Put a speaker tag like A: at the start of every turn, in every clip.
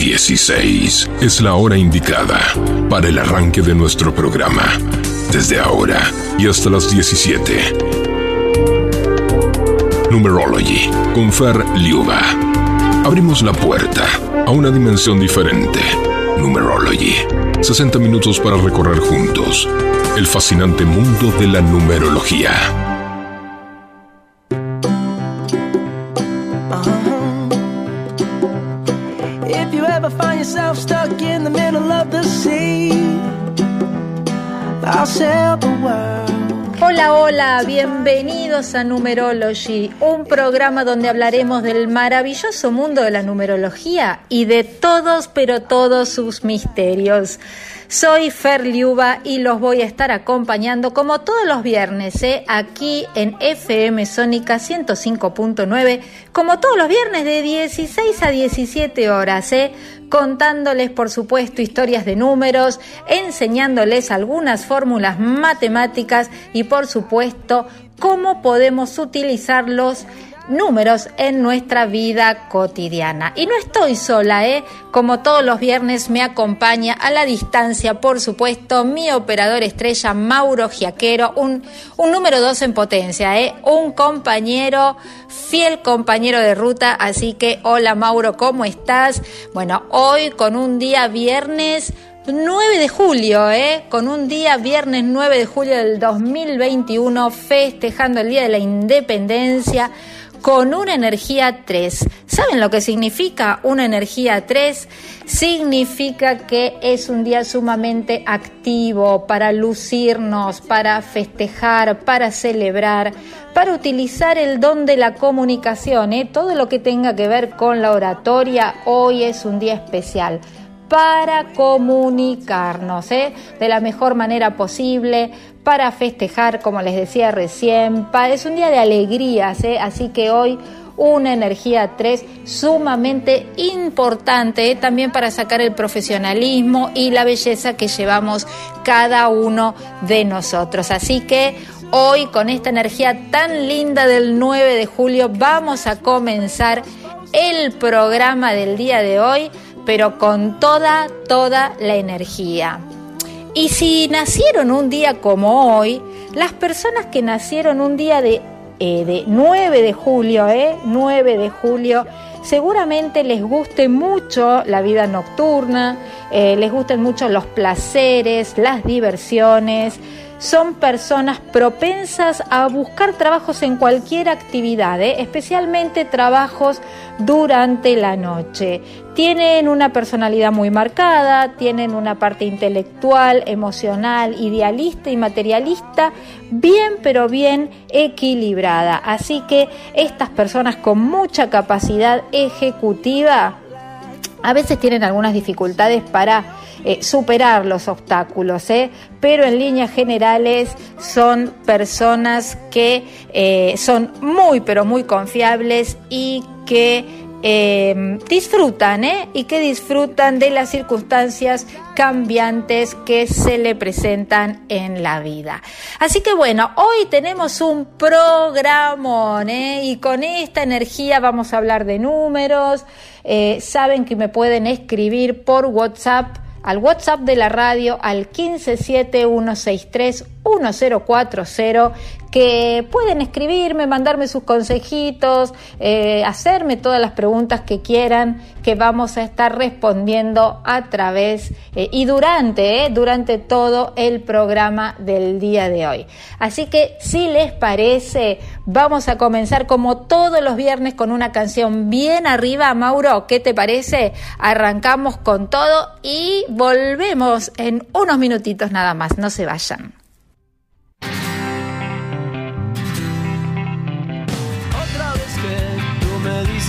A: 16 es la hora indicada para el arranque de nuestro programa. Desde ahora y hasta las 17. Numerology con Fer Liuba. Abrimos la puerta a una dimensión diferente. Numerology. 60 minutos para recorrer juntos el fascinante mundo de la numerología.
B: Bienvenidos a Numerology, un programa donde hablaremos del maravilloso mundo de la numerología y de todos, pero todos sus misterios. Soy Fer Liuba y los voy a estar acompañando como todos los viernes, ¿eh? aquí en FM Sónica 105.9, como todos los viernes de 16 a 17 horas, ¿eh? contándoles por supuesto historias de números, enseñándoles algunas fórmulas matemáticas y por supuesto cómo podemos utilizarlos números en nuestra vida cotidiana. Y no estoy sola, ¿eh? Como todos los viernes me acompaña a la distancia, por supuesto, mi operador estrella Mauro Giaquero, un, un número dos en potencia, ¿eh? Un compañero, fiel compañero de ruta, así que hola Mauro, ¿cómo estás? Bueno, hoy con un día viernes 9 de julio, ¿eh? con un día viernes 9 de julio del 2021, festejando el Día de la Independencia con una energía 3. ¿Saben lo que significa una energía 3? Significa que es un día sumamente activo para lucirnos, para festejar, para celebrar, para utilizar el don de la comunicación. ¿eh? Todo lo que tenga que ver con la oratoria, hoy es un día especial para comunicarnos ¿eh? de la mejor manera posible, para festejar, como les decía recién. Es un día de alegrías, ¿eh? así que hoy una energía 3 sumamente importante ¿eh? también para sacar el profesionalismo y la belleza que llevamos cada uno de nosotros. Así que hoy con esta energía tan linda del 9 de julio vamos a comenzar el programa del día de hoy, pero con toda, toda la energía. Y si nacieron un día como hoy, las personas que nacieron un día de, eh, de 9 de julio, eh, 9 de julio, seguramente les guste mucho la vida nocturna, eh, les gusten mucho los placeres, las diversiones, son personas propensas a buscar trabajos en cualquier actividad, ¿eh? especialmente trabajos durante la noche. Tienen una personalidad muy marcada, tienen una parte intelectual, emocional, idealista y materialista bien pero bien equilibrada. Así que estas personas con mucha capacidad ejecutiva a veces tienen algunas dificultades para eh, superar los obstáculos, ¿eh? Pero en líneas generales son personas que eh, son muy, pero muy confiables y que disfrutan y que disfrutan de las circunstancias cambiantes que se le presentan en la vida. Así que bueno, hoy tenemos un programón y con esta energía vamos a hablar de números. saben que me pueden escribir por WhatsApp al WhatsApp de la radio al 1571631040 que pueden escribirme, mandarme sus consejitos, eh, hacerme todas las preguntas que quieran, que vamos a estar respondiendo a través eh, y durante, eh, durante todo el programa del día de hoy. Así que si les parece, vamos a comenzar como todos los viernes con una canción bien arriba. Mauro, ¿qué te parece? Arrancamos con todo y volvemos en unos minutitos nada más, no se vayan.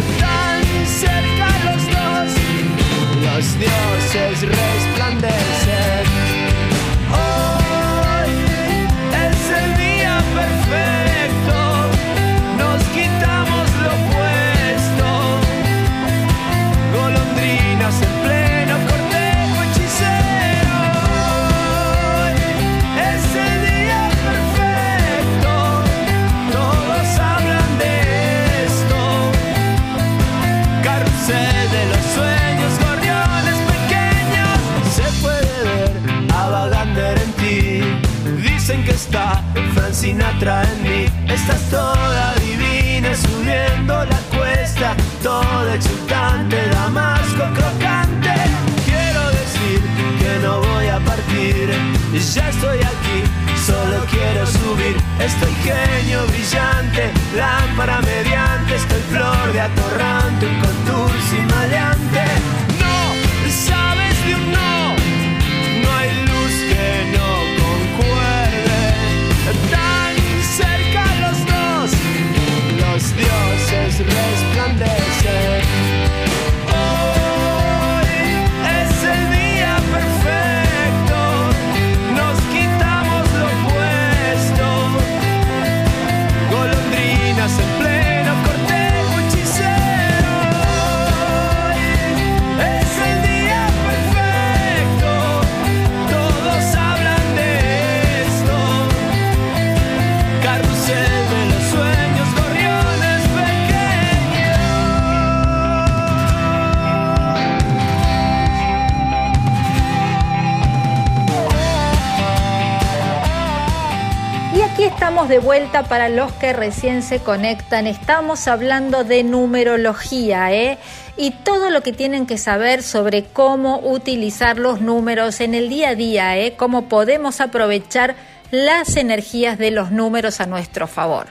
C: No,
B: para los que recién se conectan. Estamos hablando de numerología, ¿eh? Y todo lo que tienen que saber sobre cómo utilizar los números en el día a día, ¿eh? Cómo podemos aprovechar las energías de los números a nuestro favor.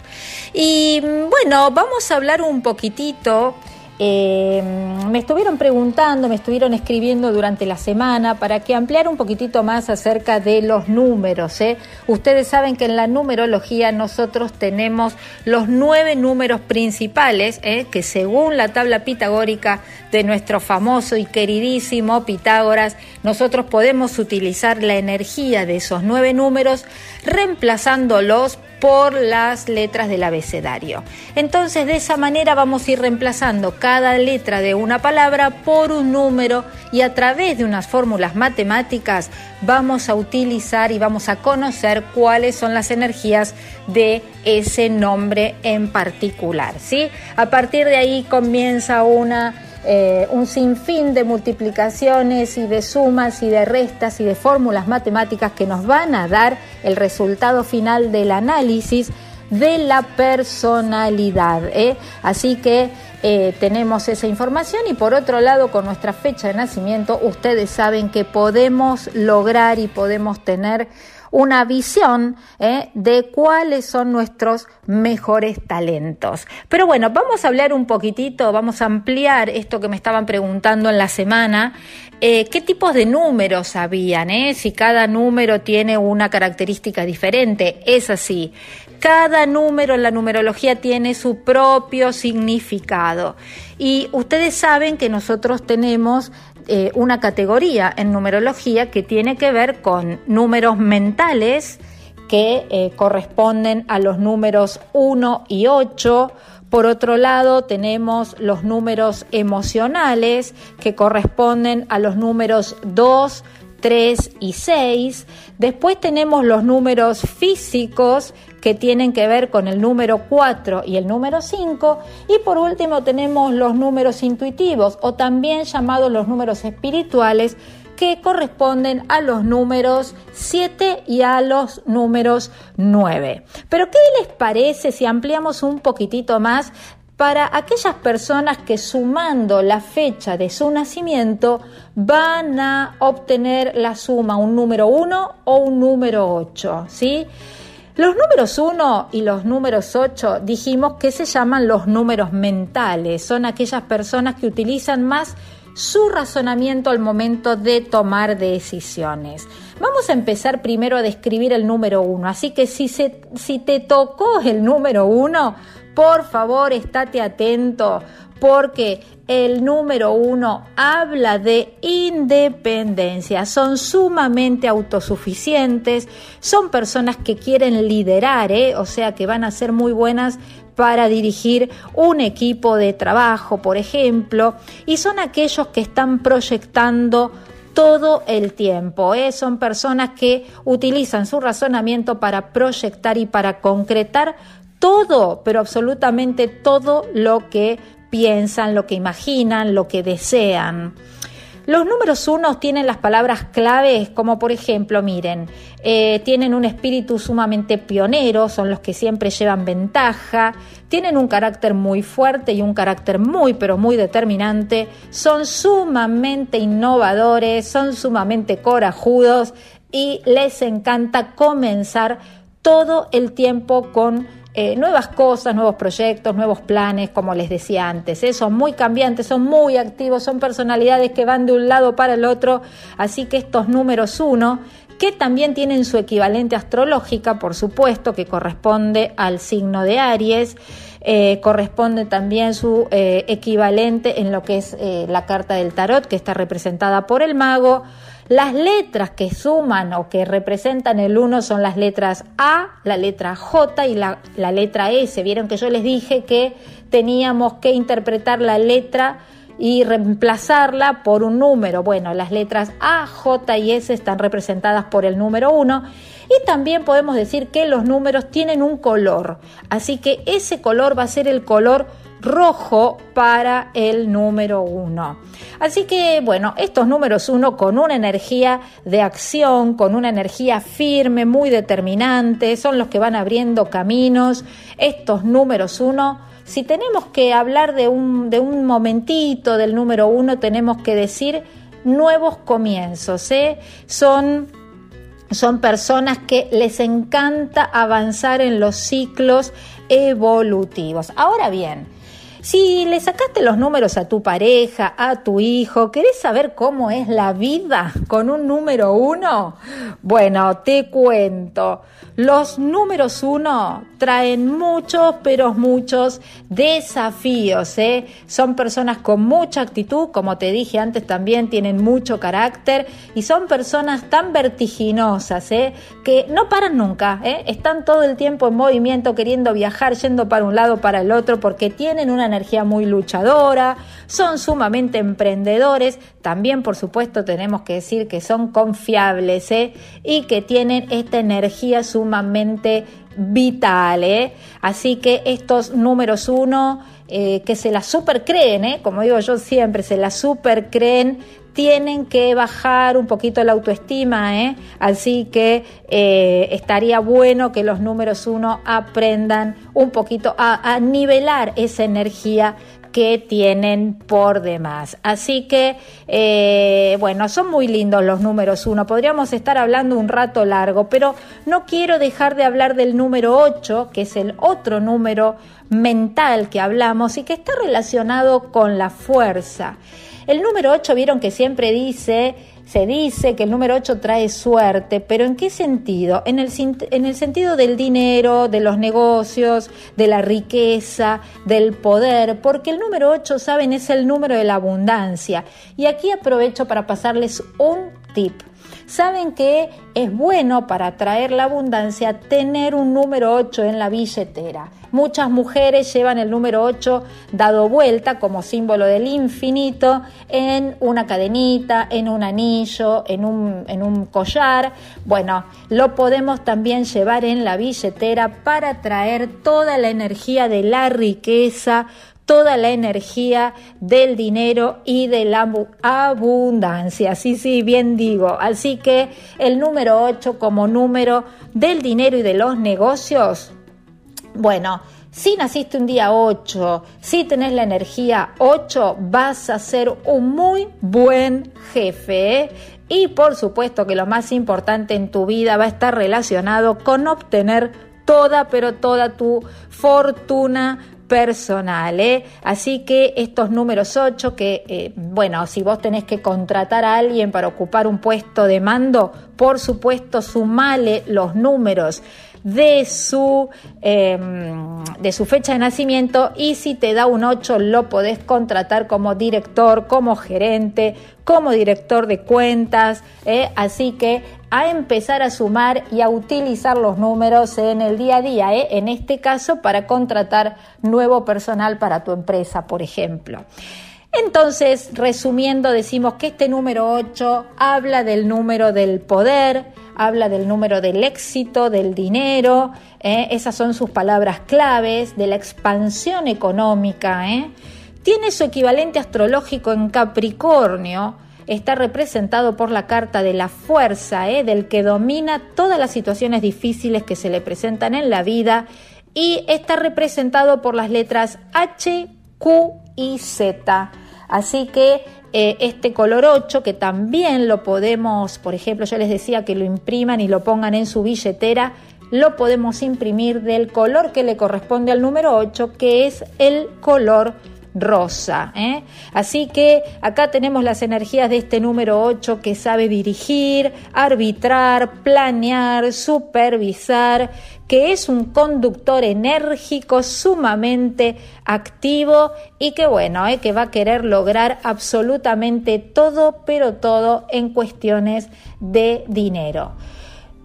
B: Y mm, bueno, vamos a hablar un poquitito. Eh, me estuvieron preguntando, me estuvieron escribiendo durante la semana para que ampliara un poquitito más acerca de los números. ¿eh? Ustedes saben que en la numerología nosotros tenemos los nueve números principales, ¿eh? que según la tabla pitagórica de nuestro famoso y queridísimo Pitágoras, nosotros podemos utilizar la energía de esos nueve números reemplazándolos por las letras del abecedario. Entonces, de esa manera vamos a ir reemplazando cada letra de una palabra por un número y a través de unas fórmulas matemáticas vamos a utilizar y vamos a conocer cuáles son las energías de ese nombre en particular, ¿sí? A partir de ahí comienza una eh, un sinfín de multiplicaciones y de sumas y de restas y de fórmulas matemáticas que nos van a dar el resultado final del análisis de la personalidad. ¿eh? Así que eh, tenemos esa información y por otro lado con nuestra fecha de nacimiento ustedes saben que podemos lograr y podemos tener una visión ¿eh? de cuáles son nuestros mejores talentos. Pero bueno, vamos a hablar un poquitito, vamos a ampliar esto que me estaban preguntando en la semana. Eh, ¿Qué tipos de números habían? Eh? Si cada número tiene una característica diferente, es así. Cada número en la numerología tiene su propio significado. Y ustedes saben que nosotros tenemos eh, una categoría en numerología que tiene que ver con números mentales que eh, corresponden a los números 1 y 8. Por otro lado, tenemos los números emocionales que corresponden a los números 2, 3 y 6. Después tenemos los números físicos que tienen que ver con el número 4 y el número 5. Y por último tenemos los números intuitivos o también llamados los números espirituales que corresponden a los números 7 y a los números 9. Pero ¿qué les parece si ampliamos un poquitito más para aquellas personas que sumando la fecha de su nacimiento van a obtener la suma un número 1 o un número 8, ¿sí? Los números 1 y los números 8 dijimos que se llaman los números mentales, son aquellas personas que utilizan más su razonamiento al momento de tomar decisiones. Vamos a empezar primero a describir el número 1, así que si, se, si te tocó el número 1, por favor estate atento porque el número uno habla de independencia, son sumamente autosuficientes, son personas que quieren liderar, ¿eh? o sea que van a ser muy buenas para dirigir un equipo de trabajo, por ejemplo, y son aquellos que están proyectando todo el tiempo. ¿eh? Son personas que utilizan su razonamiento para proyectar y para concretar todo, pero absolutamente todo lo que piensan, lo que imaginan, lo que desean. Los números unos tienen las palabras claves, como por ejemplo, miren, eh, tienen un espíritu sumamente pionero, son los que siempre llevan ventaja, tienen un carácter muy fuerte y un carácter muy, pero muy determinante, son sumamente innovadores, son sumamente corajudos y les encanta comenzar todo el tiempo con eh, nuevas cosas, nuevos proyectos, nuevos planes, como les decía antes. ¿eh? Son muy cambiantes, son muy activos, son personalidades que van de un lado para el otro. Así que estos números uno, que también tienen su equivalente astrológica, por supuesto, que corresponde al signo de Aries, eh, corresponde también su equivalente en lo que es la carta del tarot, que está representada por el mago. Las letras que suman o que representan el 1 son las letras A, la letra J y la, letra S. Vieron que yo les dije que teníamos que interpretar la letra y reemplazarla por un número. Bueno, las letras A, J y S están representadas por el número 1 y también podemos decir que los números tienen un color. Así que ese color va a ser el color rojo para el número uno. Así que bueno, estos números uno con una energía de acción, con una energía firme, muy determinante, son los que van abriendo caminos. Estos números uno, si tenemos que hablar de un, de un momentito del número uno, tenemos que decir nuevos comienzos. ¿eh? Son son personas que les encanta avanzar en los ciclos evolutivos. Ahora bien, si le sacaste los números a tu pareja, a tu hijo, ¿querés saber cómo es la vida con un número uno? Bueno, te cuento. Los números uno traen muchos, pero muchos desafíos. ¿eh? Son personas con mucha actitud, como te dije antes también, tienen mucho carácter y son personas tan vertiginosas ¿eh? que no paran nunca. ¿eh? Están todo el tiempo en movimiento, queriendo viajar, yendo para un lado, para el otro, porque tienen una energía muy luchadora, son sumamente emprendedores. También, por supuesto, tenemos que decir que son confiables y que tienen esta energía sumamente vital. ¿eh? Así que estos números uno, eh, que se la super creen, ¿eh? como digo yo siempre, se la super creen, tienen que bajar un poquito la autoestima, ¿eh? así que estaría bueno que los números uno aprendan un poquito a nivelar esa energía que tienen por demás. Así que, eh, bueno, son muy lindos los números uno. Podríamos estar hablando un rato largo, pero no quiero dejar de hablar del número 8, que es el otro número mental que hablamos y que está relacionado con la fuerza. El número 8, vieron que siempre dice se dice que el número 8 trae suerte, pero ¿en qué sentido? En el, en el sentido del dinero, de los negocios, de la riqueza, del poder, porque el número 8, saben, es el número de la abundancia. Y aquí aprovecho para pasarles un tip. Saben que es bueno para atraer la abundancia tener un número 8 en la billetera. Muchas mujeres llevan el número 8 dado vuelta como símbolo del infinito en una cadenita, en un anillo, en un, en un collar. Bueno, lo podemos también llevar en la billetera para traer toda la energía de la riqueza, toda la energía del dinero y de la abundancia. Sí, sí, bien digo. Así que el número 8 como número del dinero y de los negocios, bueno, si naciste un día 8, si tenés la energía 8, vas a ser un muy buen jefe. ¿eh? Y por supuesto que lo más importante en tu vida va a estar relacionado con obtener toda, pero toda tu fortuna personal. ¿eh? Así que estos números 8, que eh, bueno, si vos tenés que contratar a alguien para ocupar un puesto de mando, por supuesto, sumale los números de su, em, de su fecha de nacimiento y si te da un 8 lo podés contratar como director, como gerente, como director de cuentas. ¿eh? Así que a empezar a sumar y a utilizar los números en el día a día, ¿eh? en este caso para contratar nuevo personal para tu empresa, por ejemplo. Entonces, resumiendo, decimos que este número 8 habla del número del poder, habla del número del éxito, del dinero, ¿eh? esas son sus palabras claves, de la expansión económica. ¿eh? Tiene su equivalente astrológico en Capricornio, está representado por la carta de la fuerza, ¿eh? del que domina todas las situaciones difíciles que se le presentan en la vida y está representado por las letras H, Q y Z. Así que eh, este color 8, que también lo podemos, por ejemplo, yo les decía que lo impriman y lo pongan en su billetera, lo podemos imprimir del color que le corresponde al número 8, que es el color rosa. ¿eh? Así que acá tenemos las energías de este número 8 que sabe dirigir, arbitrar, planear, supervisar, que es un conductor enérgico, sumamente activo y que bueno, ¿eh? que va a querer lograr absolutamente todo, pero todo en cuestiones de dinero.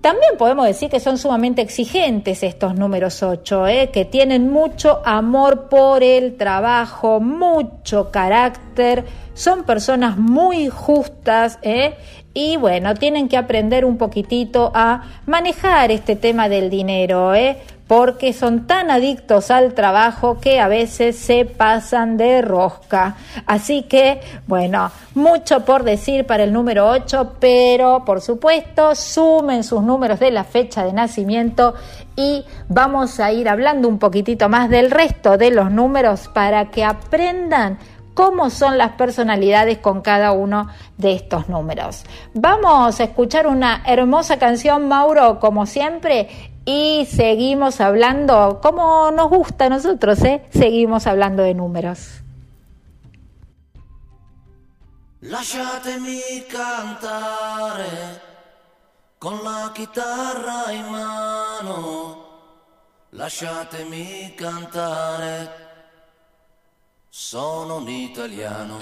B: También podemos decir que son sumamente exigentes estos números 8, ¿eh? que tienen mucho amor por el trabajo, mucho carácter, son personas muy justas ¿eh? y bueno, tienen que aprender un poquitito a manejar este tema del dinero. ¿eh? Porque son tan adictos al trabajo que a veces se pasan de rosca. Así que, bueno, mucho por decir para el número 8, pero por supuesto, sumen sus números de la fecha de nacimiento y vamos a ir hablando un poquitito más del resto de los números para que aprendan cómo son las personalidades con cada uno de estos números. Vamos a escuchar una hermosa canción, Mauro, como siempre, y seguimos hablando, como nos gusta a nosotros, ¿eh? seguimos hablando de números.
D: Lasciatemi cantare con la chitarra in mano, lasciatemi cantare, sono un italiano.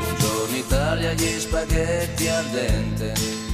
D: Buongiorno Italia, gli spaghetti al dente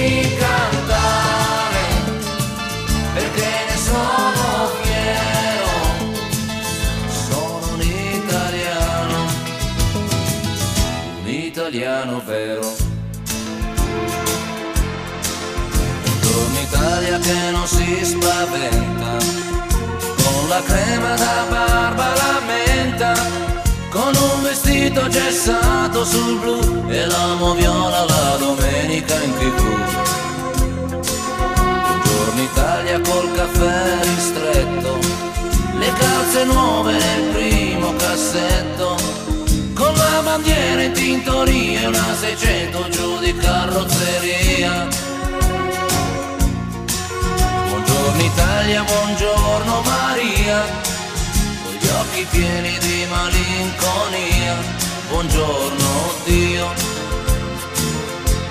D: Cantare perché ne sono fiero. Sono italiano, un italiano vero. Buongiorno Italia che non si spaventa, con la crema da barba la menta, con un vestito gessato sul blu e l'amo viola la domenica in tv. Buongiorno Italia col caffè ristretto, le calze nuove nel primo cassetto, con la bandiera in tintoria e una 600 giù di carrozzeria. Buongiorno Italia, buongiorno Maria, occhi pieni di malinconia. Buongiorno Dio,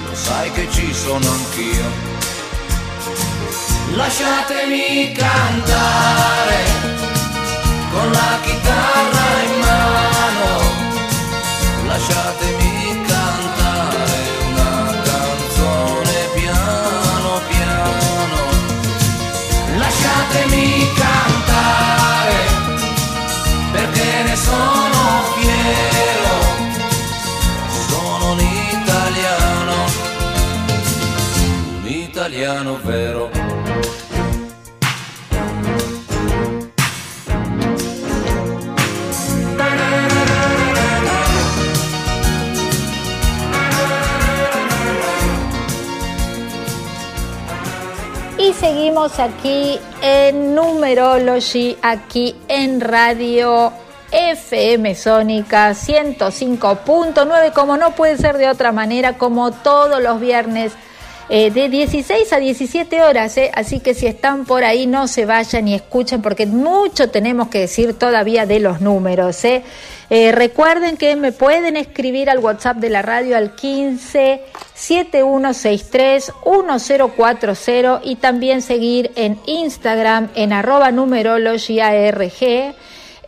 D: lo sai che ci sono anch'io. Lasciatemi cantare con la chitarra in mano. Lasciatemi cantare una canzone piano piano. Lasciatemi cantare
B: Y seguimos aquí en Numerology, aquí en Radio FM Sónica 105.9, como no puede ser de otra manera, como todos los viernes. Eh, de 16 a 17 horas, eh. así que si están por ahí no se vayan y escuchen porque mucho tenemos que decir todavía de los números. Eh. Recuerden que me pueden escribir al WhatsApp de la radio al 15 7163 1040 y también seguir en Instagram en arroba.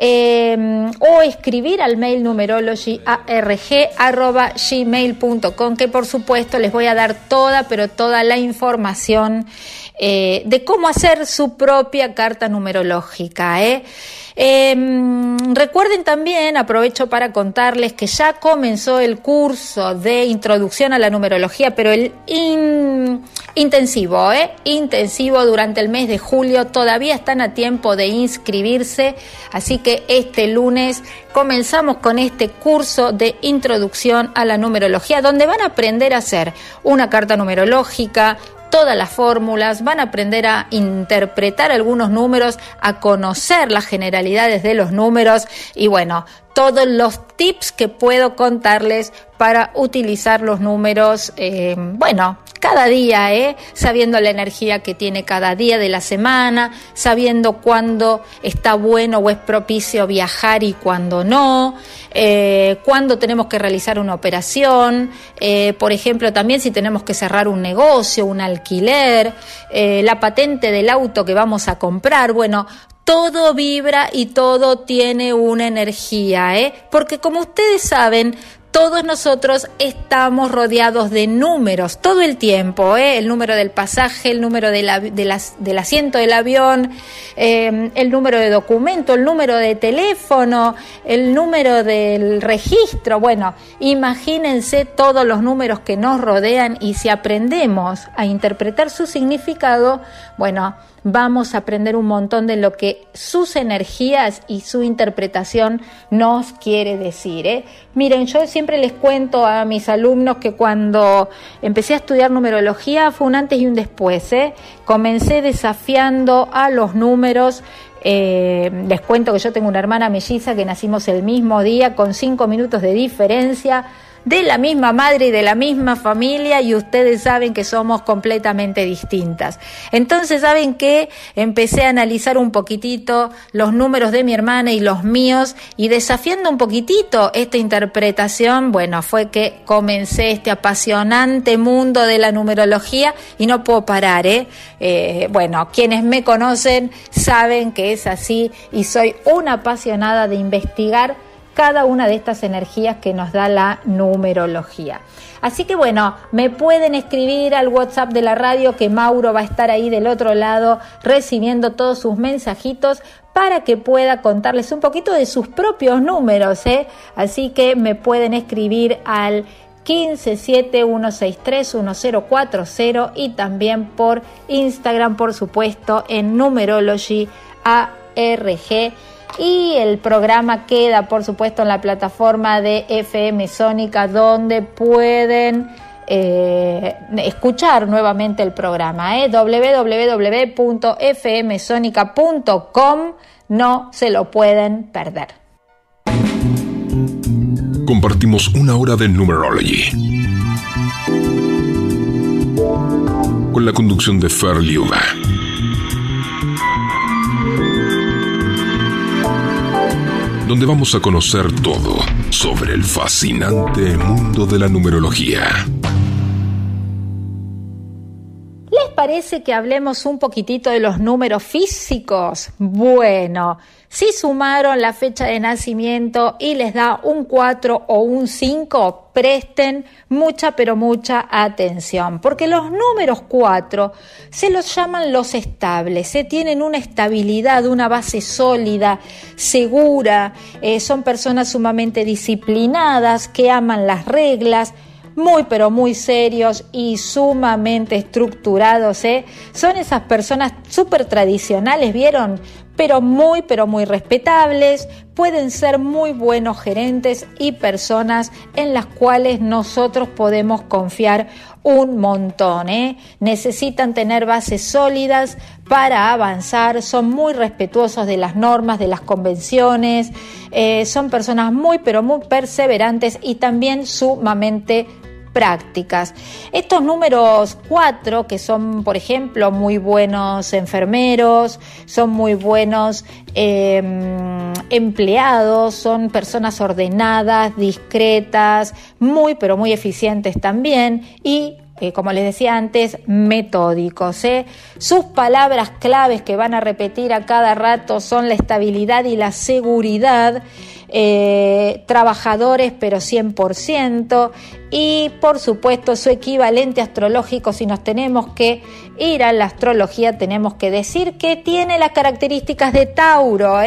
B: Em, o escribir al mail numerologyarg.gmail.com que por supuesto les voy a dar toda, pero toda la información eh, de cómo hacer su propia carta numerológica. ¿eh? Em, recuerden también, aprovecho para contarles que ya comenzó el curso de introducción a la numerología, pero el intensivo, ¿eh? intensivo durante el mes de julio, todavía están a tiempo de inscribirse, así que este lunes comenzamos con este curso de introducción a la numerología, donde van a aprender a hacer una carta numerológica, todas las fórmulas, van a aprender a interpretar algunos números, a conocer las generalidades de los números y bueno, todos los tips que puedo contarles para utilizar los números, eh, bueno, cada día, ¿eh? sabiendo la energía que tiene cada día de la semana, sabiendo cuándo está bueno o es propicio viajar y cuándo no, eh, cuándo tenemos que realizar una operación, eh, por ejemplo, también si tenemos que cerrar un negocio, un alquiler, la patente del auto que vamos a comprar, bueno, todo vibra y todo tiene una energía, ¿eh? Porque como ustedes saben, todos nosotros estamos rodeados de números todo el tiempo, ¿eh? el número del pasaje, el número del asiento del avión, eh, el número de documento, el número de teléfono, el número del registro. Bueno, imagínense todos los números que nos rodean y si aprendemos a interpretar su significado, bueno, vamos a aprender un montón de lo que sus energías y su interpretación nos quiere decir. ¿eh? Miren, yo siempre les cuento a mis alumnos que cuando empecé a estudiar numerología fue un antes y un después. ¿eh? Comencé desafiando a los números. Eh, les cuento que yo tengo una hermana melliza que nacimos el mismo día con cinco minutos de diferencia de la misma madre y de la misma familia y ustedes saben que somos completamente distintas. Entonces, ¿saben que Empecé a analizar un poquitito los números de mi hermana y los míos y desafiando un poquitito esta interpretación, bueno, fue que comencé este apasionante mundo de la numerología y no puedo parar, ¿eh? eh bueno, quienes me conocen saben que es así y soy una apasionada de investigar cada una de estas energías que nos da la numerología. Así que bueno, me pueden escribir al WhatsApp de la radio que Mauro va a estar ahí del otro lado recibiendo todos sus mensajitos para que pueda contarles un poquito de sus propios números. ¿eh? Así que me pueden escribir al 1571631040 y también por Instagram, por supuesto, en Numerology ARG y el programa queda, por supuesto, en la plataforma de FM Sónica, donde pueden eh, escuchar nuevamente el programa. ¿eh? www.fmsonica.com no se lo pueden perder.
A: Compartimos una hora de Numerology. Con la conducción de Fer Liuba. Donde vamos a conocer todo sobre el fascinante mundo de la numerología.
B: Parece que hablemos un poquitito de los números físicos? Bueno, si sumaron la fecha de nacimiento y les da un 4 o un 5, presten mucha pero mucha atención, porque los números 4 se los llaman los estables, se tienen una estabilidad, una base sólida, segura, eh, son personas sumamente disciplinadas, que aman las reglas, muy pero muy serios y sumamente estructurados. ¿eh? Son esas personas súper tradicionales, ¿vieron? Pero muy, pero muy respetables, pueden ser muy buenos gerentes y personas en las cuales nosotros podemos confiar un montón. ¿eh? Necesitan tener bases sólidas para avanzar, son muy respetuosos de las normas, de las convenciones, eh, son personas muy, pero muy perseverantes y también sumamente prácticas. Estos números cuatro, que son, por ejemplo, muy buenos enfermeros, son muy buenos em, empleados, son personas ordenadas, discretas, muy, pero muy eficientes también y eh, como les decía antes, metódicos. ¿eh? Sus palabras claves que van a repetir a cada rato son la estabilidad y la seguridad. Eh, trabajadores pero 100% y por supuesto su equivalente astrológico si nos tenemos que ir a la astrología tenemos que decir que tiene las características de Tauro.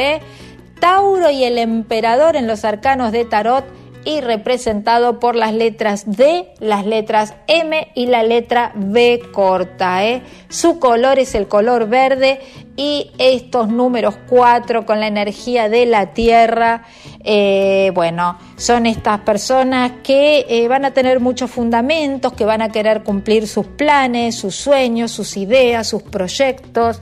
B: Tauro y el emperador en los arcanos de Tarot y representado por las letras D, las letras M y la letra B corta. ¿eh? Su color es el color verde y estos números 4 con la energía de la Tierra, eh, bueno, son estas personas que eh, van a tener muchos fundamentos, que van a querer cumplir sus planes, sus sueños, sus ideas, sus proyectos.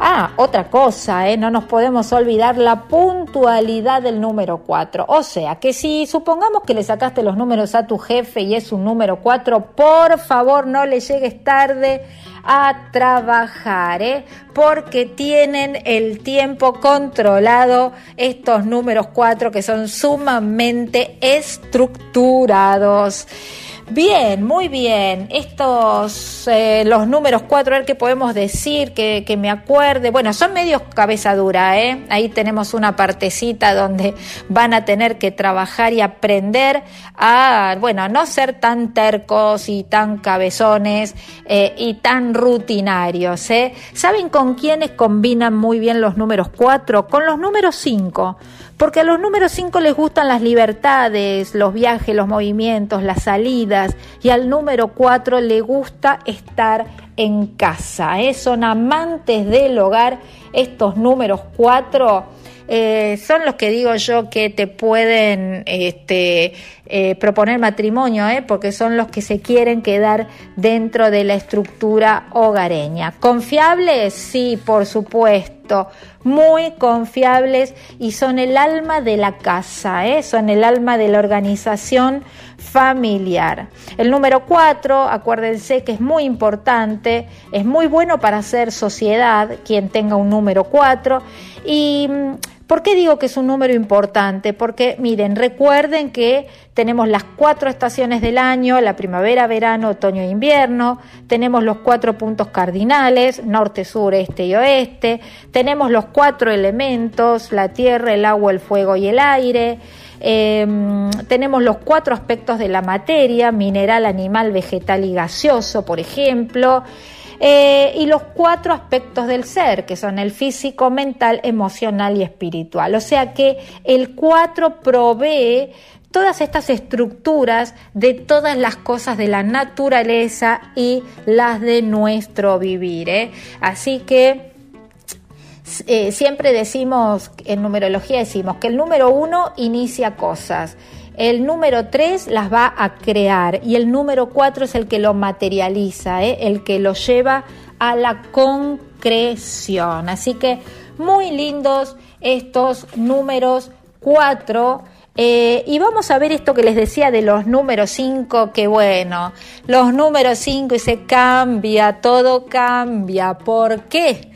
B: Ah, otra cosa, ¿eh? no nos podemos olvidar la puntualidad del número 4. O sea, que si supongamos que le sacaste los números a tu jefe y es un número 4, por favor no le llegues tarde a trabajar, ¿eh? porque tienen el tiempo controlado estos números 4 que son sumamente estructurados. Bien, muy bien. Estos, eh, los números cuatro, a ver qué podemos decir, que, que, me acuerde. Bueno, son medios cabeza dura, ¿eh? Ahí tenemos una partecita donde van a tener que trabajar y aprender a, bueno, no ser tan tercos y tan cabezones eh, y tan rutinarios, ¿eh? ¿Saben con quiénes combinan muy bien los números cuatro? Con los números cinco porque a los números 5 les gustan las libertades, los viajes, los movimientos, las salidas, y al número 4 le gusta estar en casa. ¿eh? Son amantes del hogar estos números 4 eh, son los que digo yo que te pueden este, eh, proponer matrimonio, ¿eh? porque son los que se quieren quedar dentro de la estructura hogareña. ¿Confiables? Sí, por supuesto. Muy confiables y son el alma de la casa, ¿eh? son el alma de la organización familiar. El número cuatro, acuérdense que es muy importante, es muy bueno para hacer sociedad quien tenga un número cuatro y mm, ¿Por qué digo que es un número importante? Porque miren, recuerden que tenemos las cuatro estaciones del año, la primavera, verano, otoño e invierno, tenemos los cuatro puntos cardinales, norte, sur, este y oeste, tenemos los cuatro elementos, la tierra, el agua, el fuego y el aire. Em, tenemos los cuatro aspectos de la materia, mineral, animal, vegetal y gaseoso, por ejemplo. Eh, y los cuatro aspectos del ser, que son el físico, mental, emocional y espiritual. O sea que el cuatro provee todas estas estructuras de todas las cosas de la naturaleza y las de nuestro vivir. ¿eh? Así que eh, siempre decimos, en numerología decimos que el número uno inicia cosas, el número 3 las va a crear y el número 4 es el que lo materializa, ¿eh? el que lo lleva a la concreción. Así que muy lindos estos números 4. Eh, y vamos a ver esto que les decía de los números 5, que bueno, los números 5 y se cambia, todo cambia. ¿Por qué?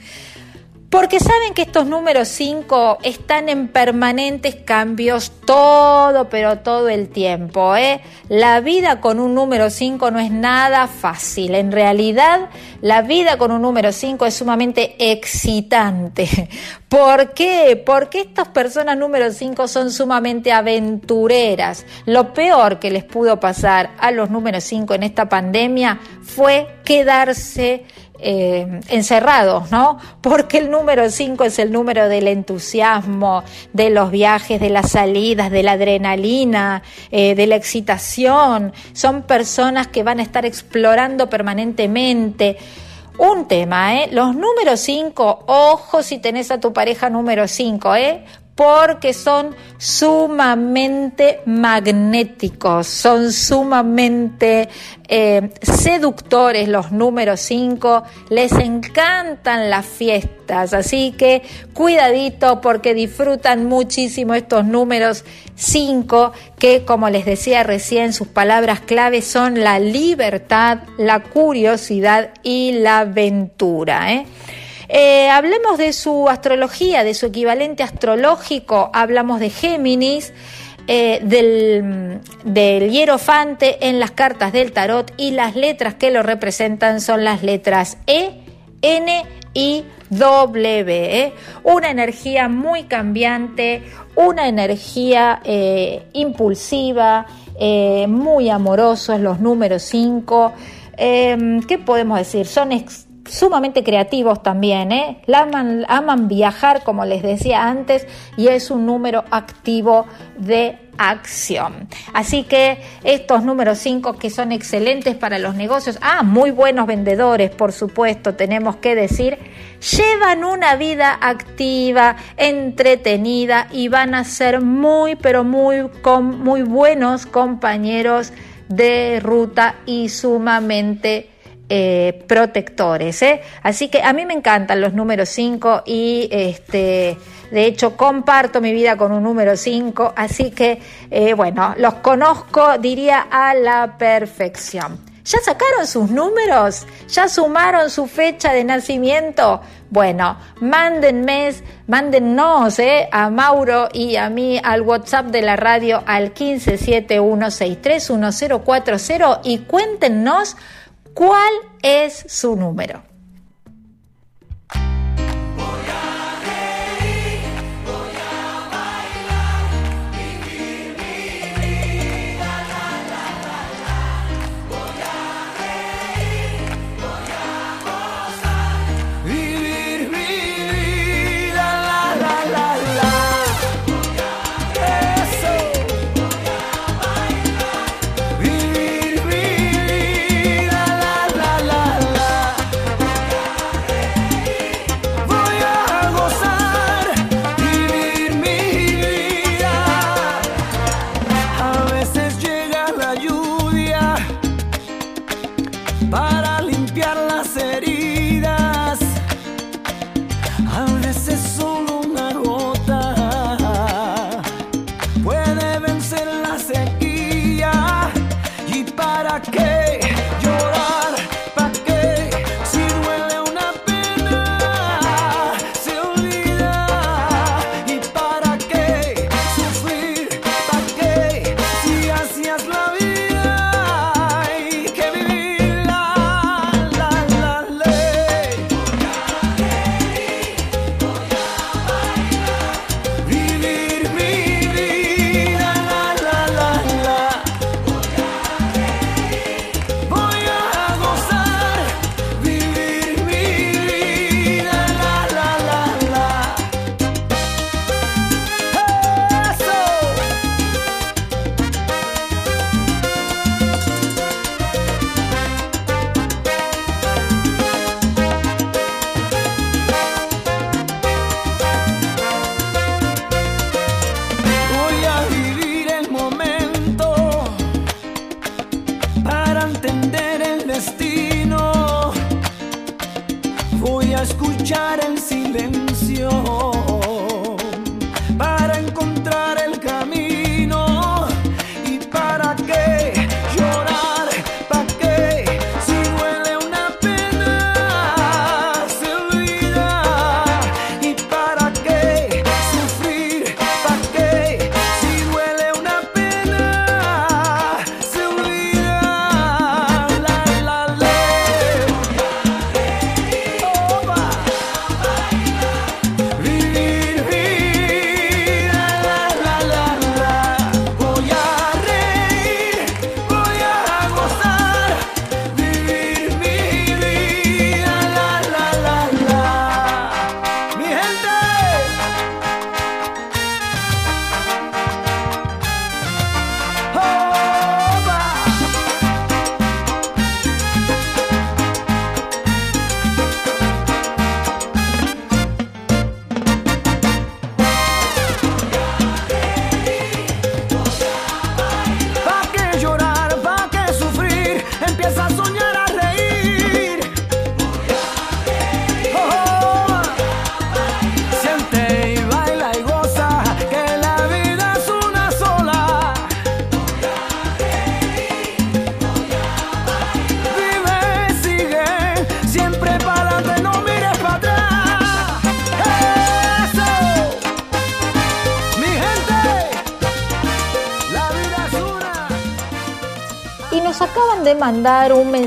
B: Porque saben que estos números 5 están en permanentes cambios todo, pero todo el tiempo. ¿eh? La vida con un número 5 no es nada fácil. En realidad, la vida con un número 5 es sumamente excitante. ¿Por qué? Porque estas personas número 5 son sumamente aventureras. Lo peor que les pudo pasar a los números 5 en esta pandemia fue quedarse eh, encerrados, ¿no? Porque el número 5 es el número del entusiasmo, de los viajes, de las salidas, de la adrenalina, eh, de la excitación. Son personas que van a estar explorando permanentemente. un tema, ¿eh? Los números 5, ojo si tenés a tu pareja número 5, ¿eh? Porque son sumamente magnéticos, son sumamente eh, seductores los números 5, les encantan las fiestas, así que cuidadito porque disfrutan muchísimo estos números 5 que como les decía recién sus palabras clave son la libertad, la curiosidad y la aventura. ¿eh? Eh, hablemos de su astrología, de su equivalente astrológico, hablamos de Géminis. Eh, del, del, hierofante en las cartas del tarot y las letras que lo representan son las letras E, N y W. ¿eh? Una energía muy cambiante, una energía impulsiva, muy amorosos los números 5. ¿Qué podemos decir? Son sumamente creativos también, ¿eh? Aman, viajar, como les decía antes, y es un número activo de acción. Así que estos números 5 que son excelentes para los negocios, ah, muy buenos vendedores, por supuesto, tenemos que decir, llevan una vida activa, entretenida y van a ser muy, pero muy, muy buenos compañeros de ruta y sumamente eh, protectores. ¿eh? Así que a mí me encantan los números 5 y este, de hecho comparto mi vida con un número 5, así que eh, bueno, los conozco diría a la perfección. ¿Ya sacaron sus números? ¿Ya sumaron su fecha de nacimiento? Bueno, mándenme, mándennos a Mauro y a mí al WhatsApp de la radio al 1571631040 y cuéntenos ¿Cuál es su número? que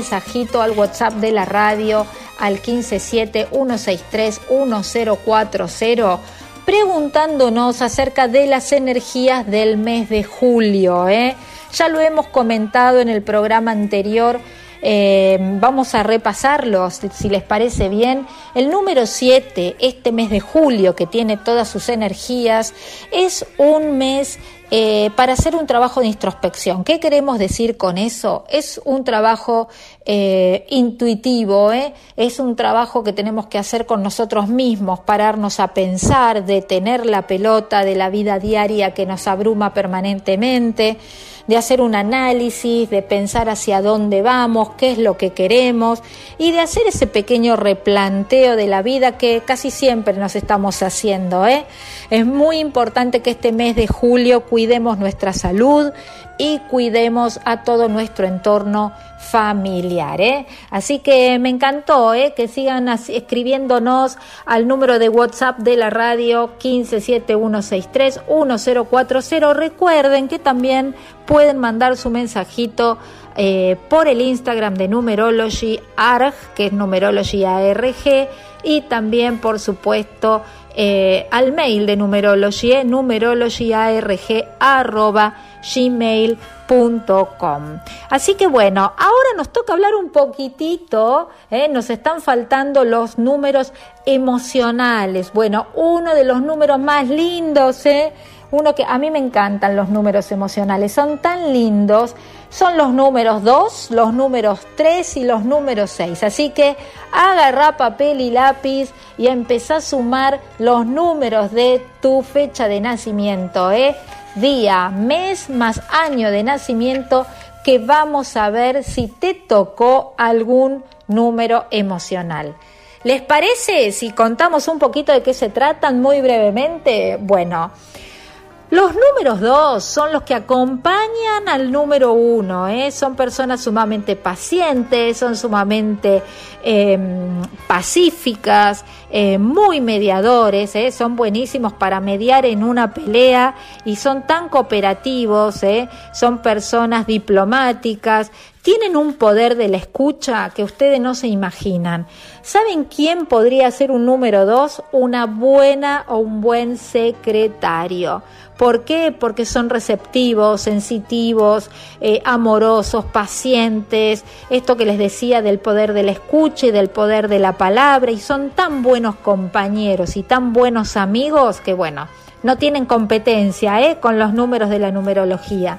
B: mensajito al WhatsApp de la radio al 157-163-1040 preguntándonos acerca de las energías del mes de julio. ¿eh? Ya lo hemos comentado en el programa anterior eh, vamos a repasarlos, si les parece bien. El número 7, este mes de julio, que tiene todas sus energías, es un mes eh, para hacer un trabajo de introspección. ¿Qué queremos decir con eso? Es un trabajo eh, intuitivo, es un trabajo que tenemos que hacer con nosotros mismos, pararnos a pensar, detener la pelota de la vida diaria que nos abruma permanentemente de hacer un análisis, de pensar hacia dónde vamos, qué es lo que queremos y de hacer ese pequeño replanteo de la vida que casi siempre nos estamos haciendo. ¿eh? Es muy importante que este mes de julio cuidemos nuestra salud y cuidemos a todo nuestro entorno familiar. ¿eh? Así que me encantó ¿eh? que sigan escribiéndonos al número de WhatsApp de la radio 1571631040. Recuerden que también pueden mandar su mensajito eh, por el Instagram de Numerology ARG, que es Numerology ARG, y también, por supuesto, eh, al mail de Numerology, numerologyarg.gmail.com. Así que bueno, ahora nos toca hablar un poquitito, eh, nos están faltando los números emocionales. Bueno, uno de los números más lindos, ¿eh? uno que a mí me encantan los números emocionales, son tan lindos, son los números 2, los números 3 y los números 6. Así que agarra papel y lápiz y empezá a sumar los números de tu fecha de nacimiento, ¿eh? día, mes más año de nacimiento, que vamos a ver si te tocó algún número emocional. ¿Les parece si contamos un poquito de qué se tratan muy brevemente? Bueno, los números dos son los que acompañan al número uno, ¿eh? son personas sumamente pacientes, son sumamente em, pacíficas, eh, muy mediadores, ¿eh? son buenísimos para mediar en una pelea y son tan cooperativos, son personas diplomáticas, tienen un poder de la escucha que ustedes no se imaginan. ¿Saben quién podría ser un número dos? Una buena o un buen secretario ¿Por qué? Porque son receptivos, sensitivos, eh, amorosos, pacientes, esto que les decía del poder de la escucha y del poder de la palabra, y son tan buenos compañeros y tan buenos amigos que, bueno, no tienen competencia ¿eh? con los números de la numerología.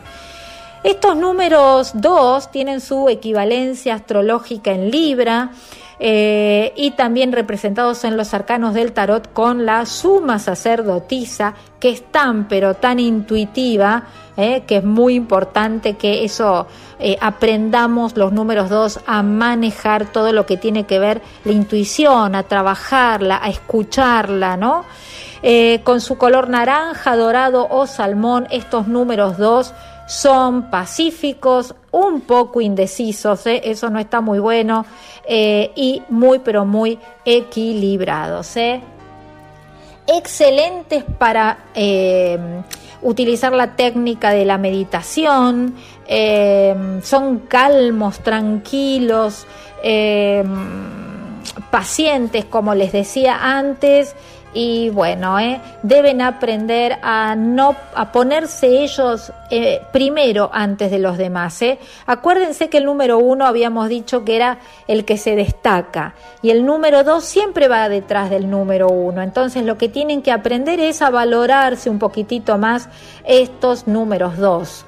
B: Estos números 2 tienen su equivalencia astrológica en Libra. Eh, y también representados en los arcanos del tarot con la suma sacerdotisa, que es tan pero tan intuitiva, eh, que es muy importante que eso eh, aprendamos los números dos a manejar todo lo que tiene que ver la intuición, a trabajarla, a escucharla, ¿no? con su color naranja, dorado o salmón, estos números dos son pacíficos, un poco indecisos, ¿eh? eso no está muy bueno, eh, y muy pero muy equilibrados. ¿eh? Excelentes para utilizar la técnica de la meditación, son calmos, tranquilos, pacientes, como les decía antes, y bueno, eh, deben aprender a no a ponerse ellos eh, primero antes de los demás. Eh. Acuérdense que el número uno habíamos dicho que era el que se destaca y el número dos siempre va detrás del número uno. Entonces lo que tienen que aprender es a valorarse un poquitito más estos números dos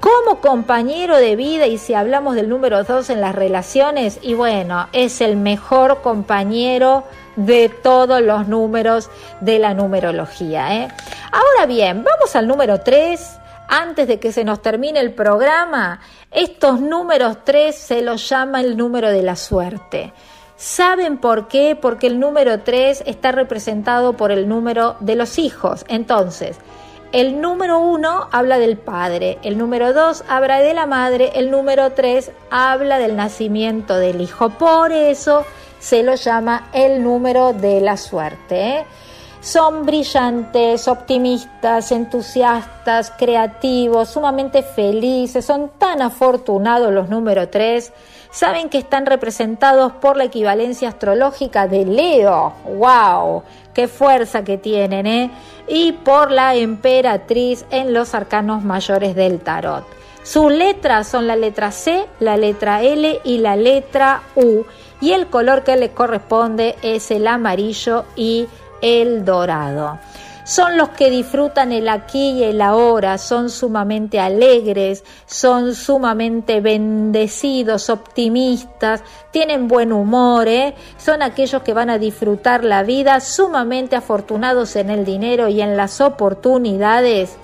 B: como compañero de vida y si hablamos del número dos en las relaciones y bueno, es el mejor compañero de todos los números de la numerología. ¿eh? Ahora bien, vamos al número 3. Antes de que se nos termine el programa, estos números 3 se los llama el número de la suerte. ¿Saben por qué? Porque el número 3 está representado por el número de los hijos. Entonces, el número 1 habla del padre, el número 2 habla de la madre, el número 3 habla del nacimiento del hijo. Por eso se lo llama el número de la suerte. ¿eh? Son brillantes, optimistas, entusiastas, creativos, sumamente felices, son tan afortunados los número 3. Saben que están representados por la equivalencia astrológica de Leo. ¡Wow! ¡Qué fuerza que tienen, eh! Y por la emperatriz en los arcanos mayores del tarot. Sus letras son la letra C, la letra L y la letra U. Y el color que le corresponde es el amarillo y el dorado. Son los que disfrutan el aquí y el ahora, son sumamente alegres, son sumamente bendecidos, optimistas, tienen buen humor, ¿eh? son aquellos que van a disfrutar la vida, sumamente afortunados en el dinero y en las oportunidades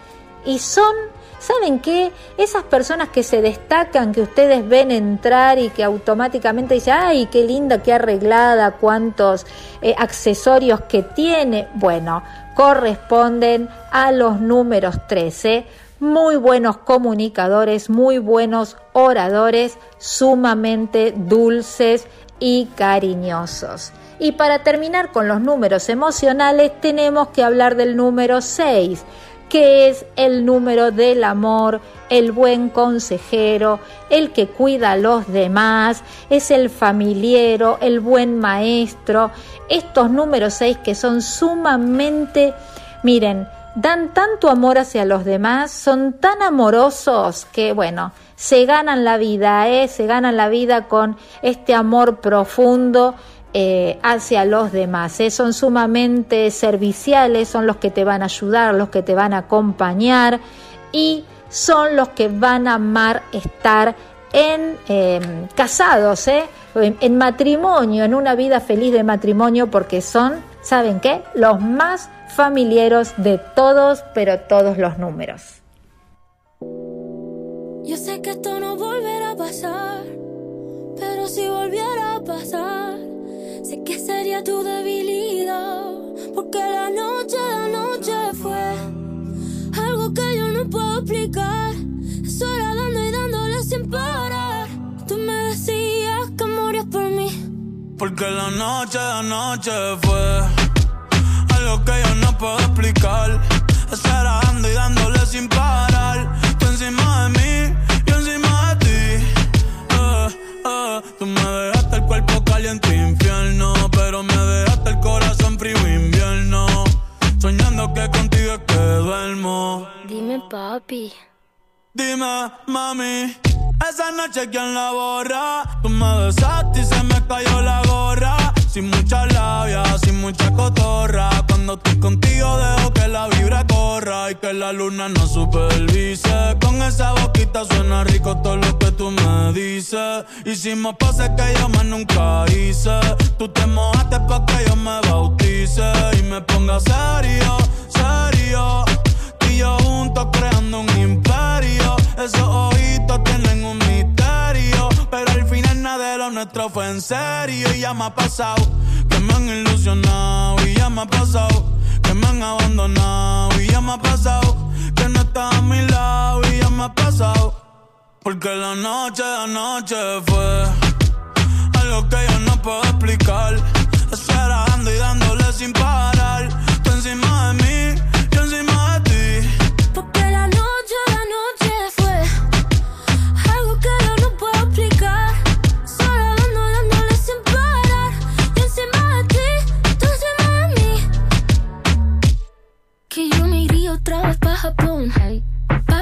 B: y son ¿Saben qué? Esas personas que se destacan, que ustedes ven entrar y que automáticamente dicen, ay, qué linda, qué arreglada, cuántos eh, accesorios que tiene, bueno, corresponden a los números 13. Muy buenos comunicadores, muy buenos oradores, sumamente dulces y cariñosos. Y para terminar con los números emocionales tenemos que hablar del número 6 que es el número del amor, el buen consejero, el que cuida a los demás, es el familiero, el buen maestro. Estos números seis que son sumamente, miren, dan tanto amor hacia los demás, son tan amorosos que, bueno, se ganan la vida, ¿eh? se ganan la vida con este amor profundo eh, hacia los demás. ¿eh? Son sumamente serviciales, son los que te van a ayudar, los que te van a acompañar y son los que van a amar estar en em, casados, ¿eh? en, en matrimonio, en una vida feliz de matrimonio, porque son, ¿saben qué? Los más familiares de todos, pero todos los números.
E: Yo sé que esto no volverá a pasar, pero si volviera a pasar Sé que sería tu debilidad, porque la noche de noche fue algo que yo no puedo explicar. Eso era dando y dándole sin parar. Tú me decías que morías por mí.
F: Porque la noche de noche fue algo que yo no puedo explicar. Eso era dando y dándole sin parar. Tú encima de mí, yo encima de ti. Uh, uh, tú me
E: papi.
F: Dime, mami, esa noche quién la borra. Tú me besaste y se me cayó la gorra. Sin mucha labia, sin mucha cotorra. Cuando estoy contigo dejo que la vibra corra y que la luna no supervise. Con esa boquita suena rico todo lo que tú me dices. Hicimos poses que yo más nunca hice. Tú te mojaste pa' que yo me bautice y me ponga serio, serio. Juntos creando un imperio. Esos ojitos tienen un misterio. Pero al final nada de lo nuestro fue en serio. Y ya me ha pasado que me han ilusionado. Y ya me ha pasado que me han abandonado. Y ya me ha pasado que no estás a mi lado. Y ya me ha pasado. Porque la noche de noche fue algo que yo no puedo explicar. Esperando y dándole sin parar. Tú encima de mí,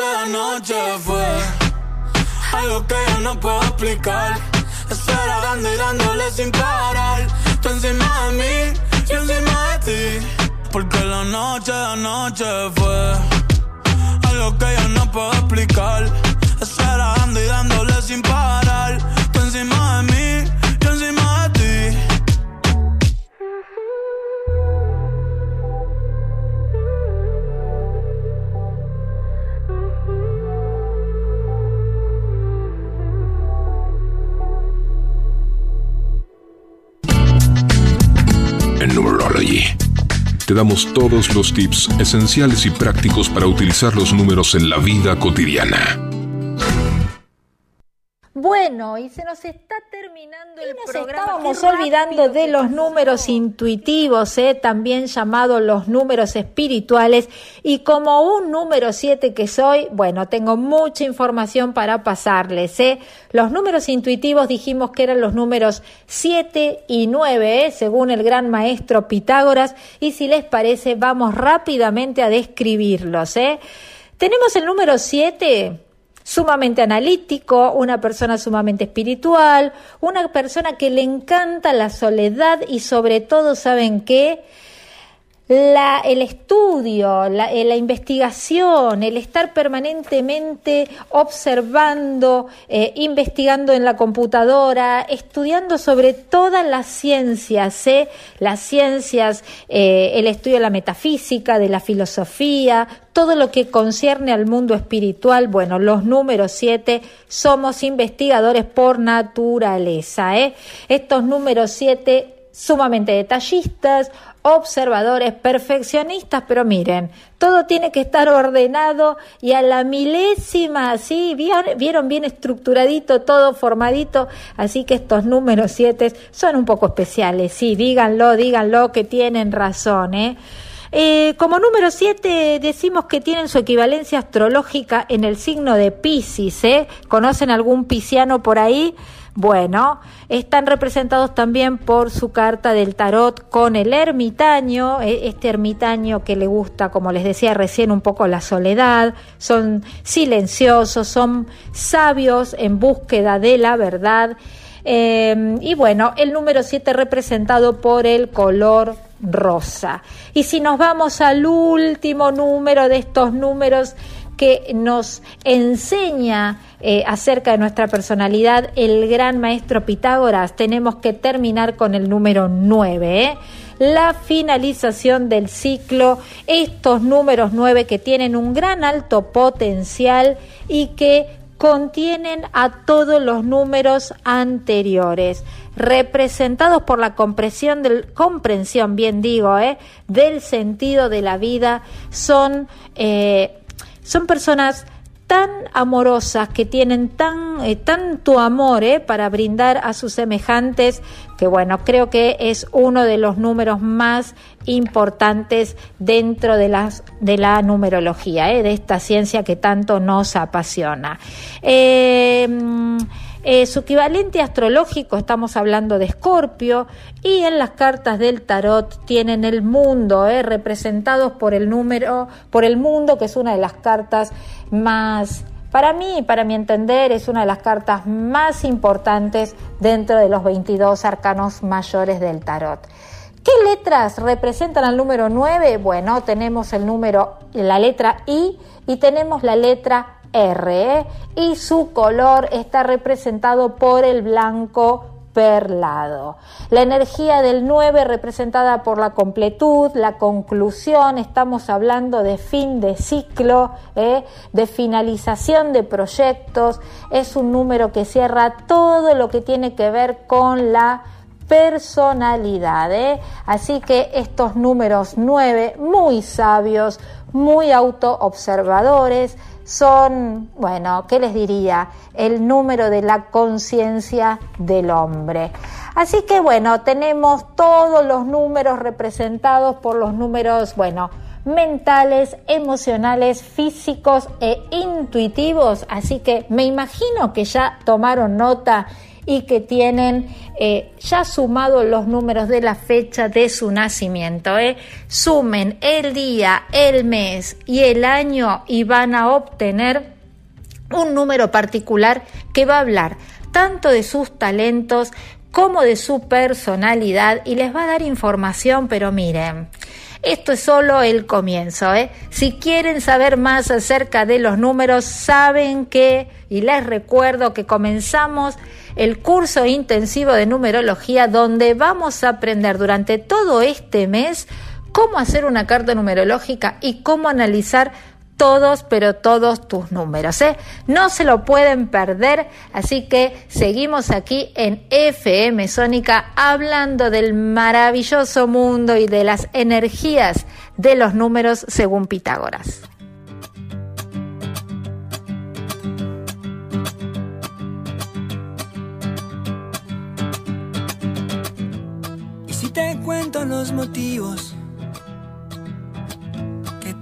F: noche de noche fue algo que yo no puedo explicar. Estar dando y dándole sin parar. Tú encima de mí, yo encima de ti. porque la noche anoche fue algo que yo no puedo explicar.
A: Te damos todos los tips esenciales y prácticos para utilizar los números en la vida cotidiana.
B: Bueno, y se nos está terminando el programa. Estábamos olvidando de los números intuitivos, ¿eh? también llamados los números espirituales. Y como un número 7 que soy, bueno, tengo mucha información para pasarles. ¿eh? Los números intuitivos dijimos que eran los números 7 y 9, ¿eh? según el gran maestro Pitágoras. Y si les parece, vamos rápidamente a describirlos. ¿eh? Tenemos el número 7 sumamente analítico, una persona sumamente espiritual, una persona que le encanta la soledad y sobre todo, ¿saben qué? La, el estudio, la, eh, la, investigación, el estar permanentemente observando, eh, investigando en la computadora, estudiando sobre todas las ciencias, ¿eh? las ciencias, eh, el estudio de la metafísica, de la filosofía, todo lo que concierne al mundo espiritual, bueno, los números siete somos investigadores por naturaleza. ¿eh? Estos números siete sumamente detallistas, observadores, perfeccionistas, pero miren, todo tiene que estar ordenado y a la milésima, ¿sí? ¿Vieron, bien estructuradito, todo formadito? Así que estos números siete son un poco especiales, sí, díganlo, díganlo que tienen razón, ¿eh? Eh, como número 7 decimos que tienen su equivalencia astrológica en el signo de Pisces. ¿eh? ¿Conocen algún pisciano por ahí? Bueno, están representados también por su carta del tarot con el ermitaño, e, este ermitaño que le gusta, como les decía recién, un poco la soledad, son silenciosos, son sabios en búsqueda de la verdad. Eh, y bueno, el número 7 representado por el color rosa. Y si nos vamos al último número de estos números que nos enseña eh, acerca de nuestra personalidad el gran maestro Pitágoras, tenemos que terminar con el número 9. ¿eh? La finalización del ciclo, estos números 9 que tienen un gran alto potencial y que contienen a todos los números anteriores, representados por la comprensión del, comprensión, bien digo, ¿eh? del sentido de la vida, son, eh, son personas tan amorosas, que tienen tan, eh, tanto amor eh, para brindar a sus semejantes, que bueno, creo que es uno de los números más importantes dentro de, las, de la numerología, eh, de esta ciencia que tanto nos apasiona. Eh, su equivalente astrológico, estamos hablando de Escorpio, y en las cartas del tarot tienen el mundo, eh, representados por el número, por el mundo, que es una de las cartas más, para mí, para mi entender, es una de las cartas más importantes dentro de los 22 arcanos mayores del tarot. ¿Qué letras representan al número 9? Bueno, tenemos el número, la letra I y tenemos la letra R ¿eh? y su color está representado por el blanco perlado. La energía del 9 representada por la completud, la conclusión, estamos hablando de fin de ciclo, ¿eh? de finalización de proyectos, es un número que cierra todo lo que tiene que ver con la personalidad. ¿eh? Así que estos números 9, muy sabios, muy autoobservadores, son, bueno, ¿qué les diría? El número de la conciencia del hombre. Así que bueno, tenemos todos los números representados por los números, bueno, mentales, emocionales, físicos e intuitivos. Así que me imagino que ya tomaron nota y que tienen eh, ya sumado los números de la fecha de su nacimiento. ¿eh? Sumen el día, el mes y el año y van a obtener un número particular que va a hablar tanto de sus talentos como de su personalidad y les va a dar información, pero miren, Esto es solo el comienzo. ¿eh? Si quieren saber más acerca de los números, saben que, y les recuerdo que comenzamos el curso intensivo de numerología donde vamos a aprender durante todo este mes cómo hacer una carta numerológica y cómo analizar todos, pero todos tus números. ¿eh? No se lo pueden perder, así que seguimos aquí en FM Sónica hablando del maravilloso mundo y de las energías de los números según Pitágoras.
C: Y si te cuento los motivos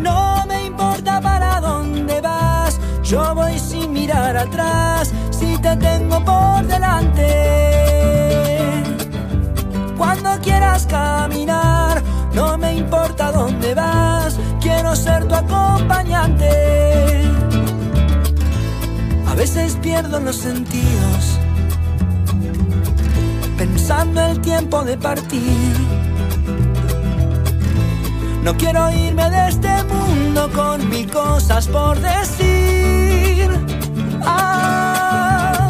C: No me importa para dónde vas, yo voy sin mirar atrás, si te tengo por delante. Cuando quieras caminar, no me importa dónde vas, quiero ser tu acompañante. A veces pierdo los sentidos pensando el tiempo de partir. No quiero irme de este mundo con mil cosas por decir. Ah,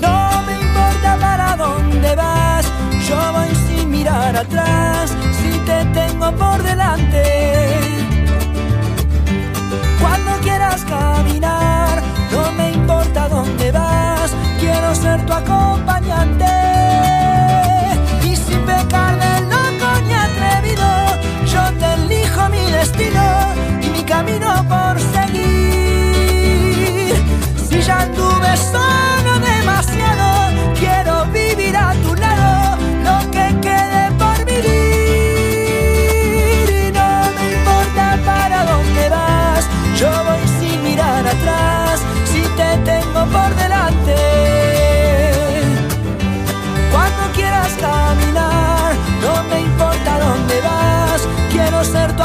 C: no me importa para dónde vas, yo voy sin mirar atrás si te tengo por delante. Cuando quieras caminar, no me importa dónde vas, quiero ser tu acompañante. Destino y mi camino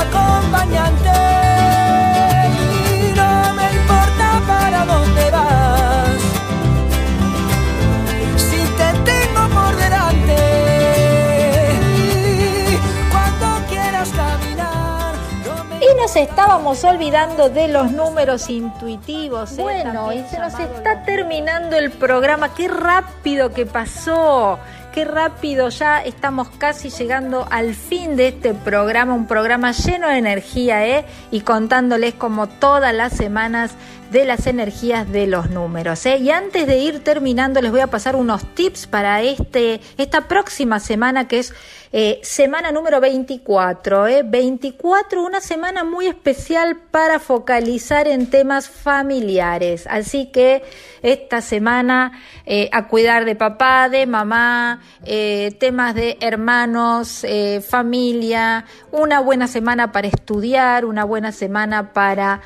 C: acompañante. Y no me importa para dónde vas, si te tengo por delante. Cuando quieras caminar, no me
B: Y nos estábamos olvidando de los números intuitivos. ¿eh? Bueno, y se nos está terminando el programa. Qué rápido que pasó. Qué rápido, ya estamos casi llegando al fin de este programa, un programa lleno de energía, ¿eh? Y contándoles como todas las semanas de las energías de los números. ¿eh? Y antes de ir terminando, les voy a pasar unos tips para este, esta próxima semana, que es eh, semana número 24. ¿eh? 24, una semana muy especial para focalizar en temas familiares. Así que esta semana eh, a cuidar de papá, de mamá, temas de hermanos, familia, una buena semana para estudiar, una buena semana para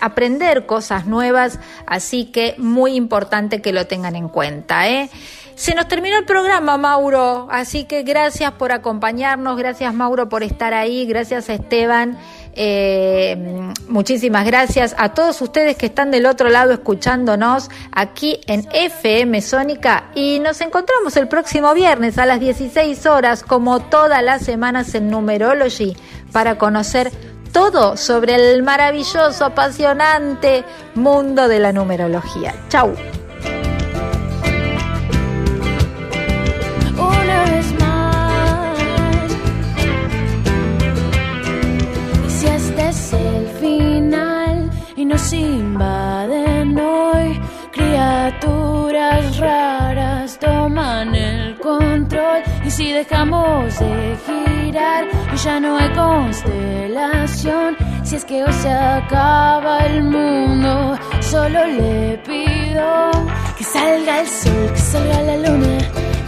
B: aprender cosas nuevas, así que muy importante que lo tengan en cuenta. ¿eh? Se nos terminó el programa, Mauro, así que gracias por acompañarnos, gracias Mauro por estar ahí, gracias Esteban. Eh, muchísimas gracias a todos ustedes que están del otro lado escuchándonos aquí en FM Sónica y nos encontramos el próximo viernes a las 16 horas como todas las semanas en Numerology para conocer todo sobre el maravilloso, apasionante mundo de la numerología.
E: Si este nos invaden hoy, criaturas raras toman si dejamos de girar y ya no hay constelación, si es que hoy se acaba el mundo, solo le pido que salga el sol, que salga la luna,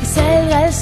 E: que salga el sol.